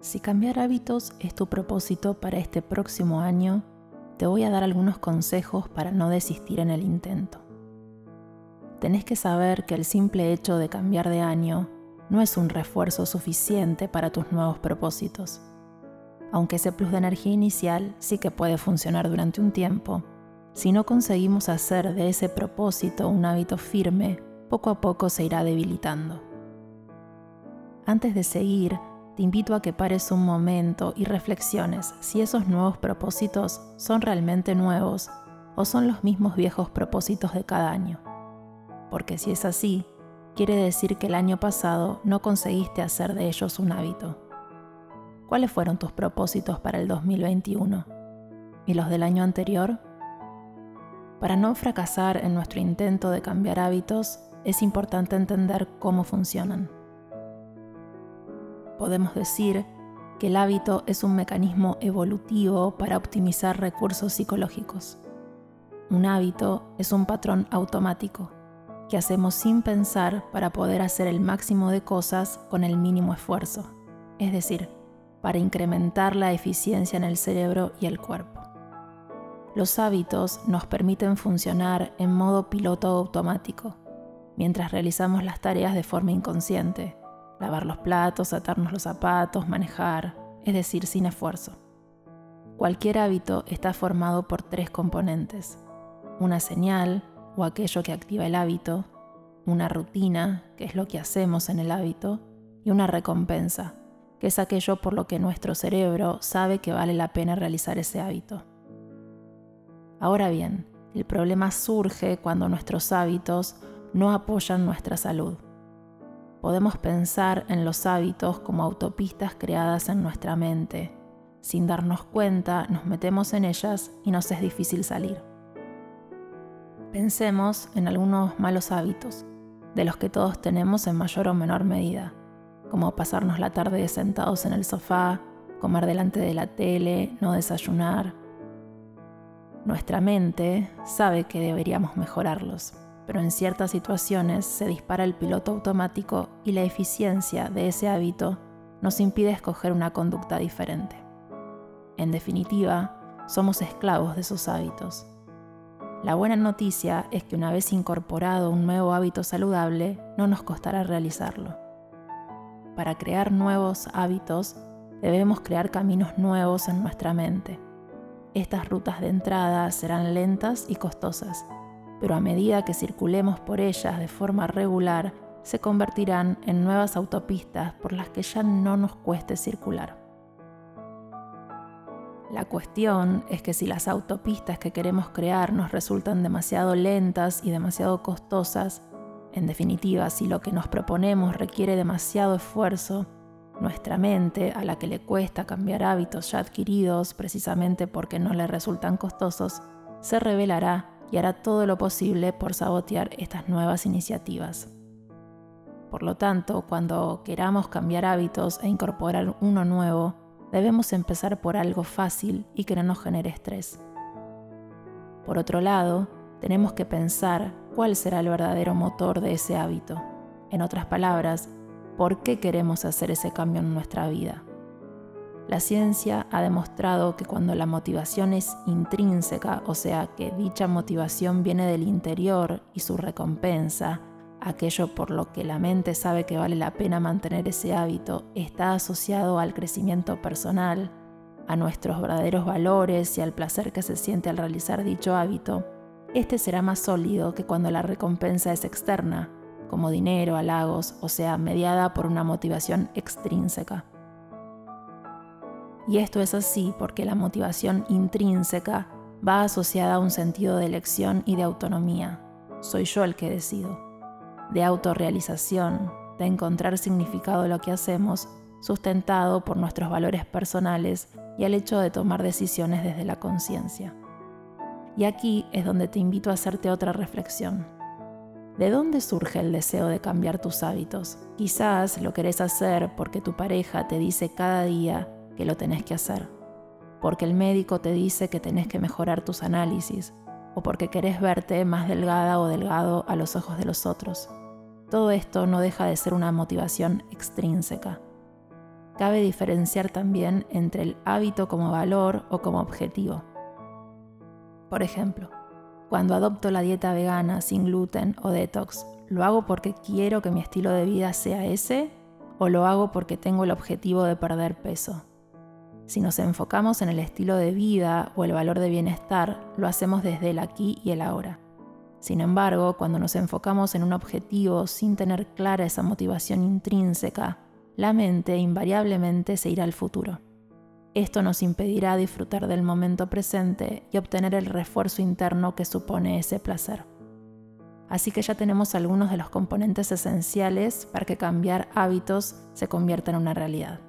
Si cambiar hábitos es tu propósito para este próximo año, te voy a dar algunos consejos para no desistir en el intento. Tenés que saber que el simple hecho de cambiar de año no es un refuerzo suficiente para tus nuevos propósitos. Aunque ese plus de energía inicial sí que puede funcionar durante un tiempo, si no conseguimos hacer de ese propósito un hábito firme, poco a poco se irá debilitando. Antes de seguir, te invito a que pares un momento y reflexiones si esos nuevos propósitos son realmente nuevos o son los mismos viejos propósitos de cada año. Porque si es así, quiere decir que el año pasado no conseguiste hacer de ellos un hábito. ¿Cuáles fueron tus propósitos para el 2021? ¿Y los del año anterior? Para no fracasar en nuestro intento de cambiar hábitos, es importante entender cómo funcionan. Podemos decir que el hábito es un mecanismo evolutivo para optimizar recursos psicológicos. Un hábito es un patrón automático que hacemos sin pensar para poder hacer el máximo de cosas con el mínimo esfuerzo, es decir, para incrementar la eficiencia en el cerebro y el cuerpo. Los hábitos nos permiten funcionar en modo piloto automático, mientras realizamos las tareas de forma inconsciente, lavar los platos, atarnos los zapatos, manejar, es decir, sin esfuerzo. Cualquier hábito está formado por tres componentes, una señal, o aquello que activa el hábito, una rutina, que es lo que hacemos en el hábito, y una recompensa, que es aquello por lo que nuestro cerebro sabe que vale la pena realizar ese hábito. Ahora bien, el problema surge cuando nuestros hábitos no apoyan nuestra salud. Podemos pensar en los hábitos como autopistas creadas en nuestra mente. Sin darnos cuenta, nos metemos en ellas y nos es difícil salir. Pensemos en algunos malos hábitos, de los que todos tenemos en mayor o menor medida, como pasarnos la tarde sentados en el sofá, comer delante de la tele, no desayunar. Nuestra mente sabe que deberíamos mejorarlos, pero en ciertas situaciones se dispara el piloto automático y la eficiencia de ese hábito nos impide escoger una conducta diferente. En definitiva, somos esclavos de esos hábitos la buena noticia es que una vez incorporado un nuevo hábito saludable, no nos costará realizarlo. Para crear nuevos hábitos, debemos crear caminos nuevos en nuestra mente. Estas rutas de entrada serán lentas y costosas, pero a medida que circulemos por ellas de forma regular, se convertirán en nuevas autopistas por las que ya no nos cueste circular. La cuestión es que si las autopistas que queremos crear nos resultan demasiado lentas y demasiado costosas, en definitiva, si lo que nos proponemos requiere demasiado esfuerzo, nuestra mente, a la que le cuesta cambiar hábitos ya adquiridos precisamente porque no le resultan costosos, se rebelará y hará todo lo posible por sabotear estas nuevas iniciativas. Por lo tanto, cuando queramos cambiar hábitos e incorporar uno nuevo, debemos empezar por algo fácil y que no nos genere estrés. Por otro lado, tenemos que pensar cuál será el verdadero motor de ese hábito. En otras palabras, ¿por qué queremos hacer ese cambio en nuestra vida? La ciencia ha demostrado que cuando la motivación es intrínseca, o sea, que dicha motivación viene del interior y su recompensa, aquello por lo que la mente sabe que vale la pena mantener ese hábito está asociado al crecimiento personal, a nuestros verdaderos valores y al placer que se siente al realizar dicho hábito, este será más sólido que cuando la recompensa es externa, como dinero, halagos, o sea, mediada por una motivación extrínseca. Y esto es así porque la motivación intrínseca va asociada a un sentido de elección y de autonomía. Soy yo el que decido de autorrealización, de encontrar significado en lo que hacemos, sustentado por nuestros valores personales y el hecho de tomar decisiones desde la conciencia. Y aquí es donde te invito a hacerte otra reflexión. ¿De dónde surge el deseo de cambiar tus hábitos? Quizás lo querés hacer porque tu pareja te dice cada día que lo tenés que hacer, porque el médico te dice que tenés que mejorar tus análisis, o porque querés verte más delgada o delgado a los ojos de los otros. Todo esto no deja de ser una motivación extrínseca. cabe diferenciar también entre el hábito como valor o como objetivo. Por ejemplo, cuando adopto la dieta vegana sin gluten o detox, ¿lo hago porque quiero que mi estilo de vida sea ese o lo hago porque tengo el objetivo de perder peso? Si nos enfocamos en el estilo de vida o el valor de bienestar, lo hacemos desde el aquí y el ahora. Sin embargo, cuando nos enfocamos en un objetivo sin tener clara esa motivación intrínseca, la mente invariablemente se irá al futuro. Esto nos impedirá disfrutar del momento presente y obtener el refuerzo interno que supone ese placer. Así que ya tenemos algunos de los componentes esenciales para que cambiar hábitos se convierta en una realidad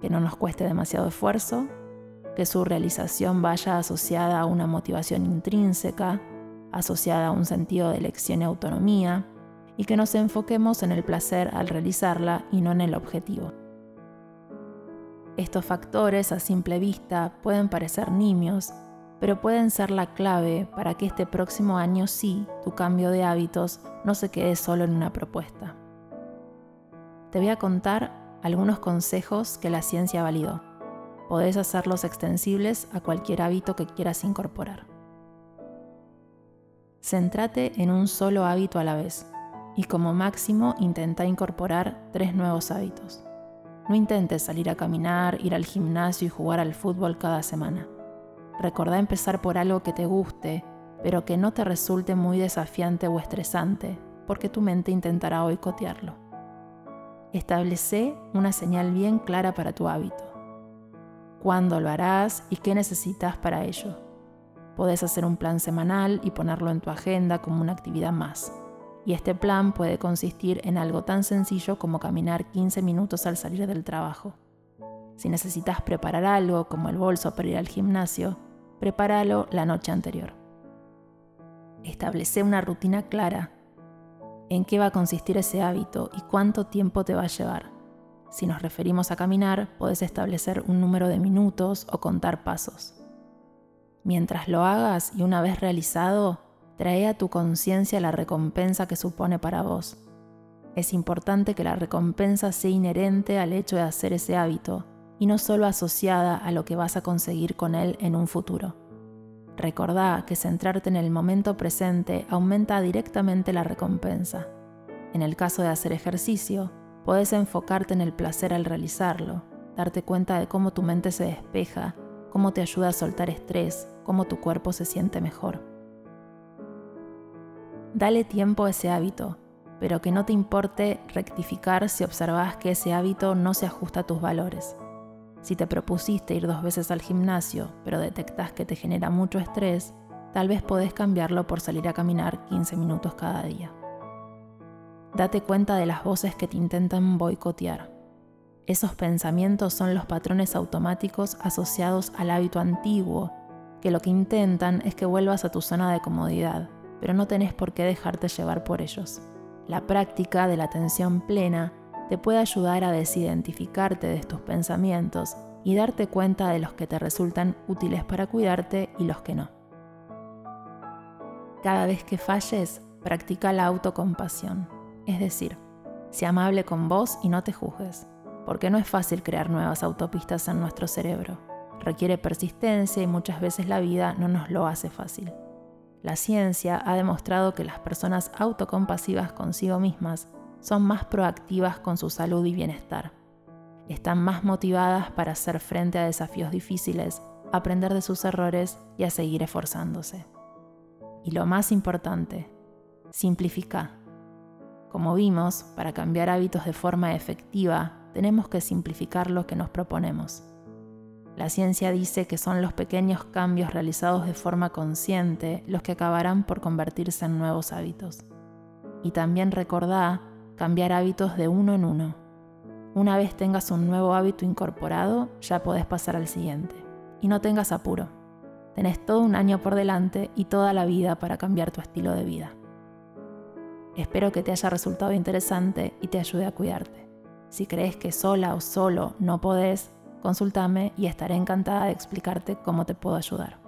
que no nos cueste demasiado esfuerzo, que su realización vaya asociada a una motivación intrínseca, asociada a un sentido de elección y autonomía, y que nos enfoquemos en el placer al realizarla y no en el objetivo. Estos factores a simple vista pueden parecer nimios, pero pueden ser la clave para que este próximo año sí tu cambio de hábitos no se quede solo en una propuesta. Te voy a contar algunos consejos que la ciencia validó. Podés hacerlos extensibles a cualquier hábito que quieras incorporar. Centrate en un solo hábito a la vez y como máximo intenta incorporar tres nuevos hábitos. No intentes salir a caminar, ir al gimnasio y jugar al fútbol cada semana. Recordá empezar por algo que te guste, pero que no te resulte muy desafiante o estresante, porque tu mente intentará boicotearlo. Establece una señal bien clara para tu hábito. Cuándo lo harás y qué necesitas para ello. Podés hacer un plan semanal y ponerlo en tu agenda como una actividad más. Y este plan puede consistir en algo tan sencillo como caminar 15 minutos al salir del trabajo. Si necesitas preparar algo como el bolso para ir al gimnasio, prepáralo la noche anterior. Establece una rutina clara en qué va a consistir ese hábito y cuánto tiempo te va a llevar. Si nos referimos a caminar, puedes establecer un número de minutos o contar pasos. Mientras lo hagas y una vez realizado, trae a tu conciencia la recompensa que supone para vos. Es importante que la recompensa sea inherente al hecho de hacer ese hábito y no solo asociada a lo que vas a conseguir con él en un futuro. Recordá que centrarte en el momento presente aumenta directamente la recompensa. En el caso de hacer ejercicio, puedes enfocarte en el placer al realizarlo, darte cuenta de cómo tu mente se despeja, cómo te ayuda a soltar estrés, cómo tu cuerpo se siente mejor. Dale tiempo a ese hábito, pero que no te importe rectificar si observas que ese hábito no se ajusta a tus valores. Si te propusiste ir dos veces al gimnasio, pero detectas que te genera mucho estrés, tal vez podés cambiarlo por salir a caminar 15 minutos cada día. Date cuenta de las voces que te intentan boicotear. Esos pensamientos son los patrones automáticos asociados al hábito antiguo, que lo que intentan es que vuelvas a tu zona de comodidad, pero no tenés por qué dejarte llevar por ellos. La práctica de la atención plena te puede ayudar a desidentificarte de tus pensamientos y darte cuenta de los que te resultan útiles para cuidarte y los que no. Cada vez que falles, practica la autocompasión, es decir, sea amable con vos y no te juzgues, porque no es fácil crear nuevas autopistas en nuestro cerebro. Requiere persistencia y muchas veces la vida no nos lo hace fácil. La ciencia ha demostrado que las personas autocompasivas consigo mismas son más proactivas con su salud y bienestar. Están más motivadas para hacer frente a desafíos difíciles, aprender de sus errores y a seguir esforzándose. Y lo más importante, simplifica. Como vimos, para cambiar hábitos de forma efectiva, tenemos que simplificar lo que nos proponemos. La ciencia dice que son los pequeños cambios realizados de forma consciente los que acabarán por convertirse en nuevos hábitos. Y también recordá cambiar hábitos de uno en uno. Una vez tengas un nuevo hábito incorporado, ya podés pasar al siguiente. Y no tengas apuro. Tenés todo un año por delante y toda la vida para cambiar tu estilo de vida. Espero que te haya resultado interesante y te ayude a cuidarte. Si crees que sola o solo no podés, consultame y estaré encantada de explicarte cómo te puedo ayudar.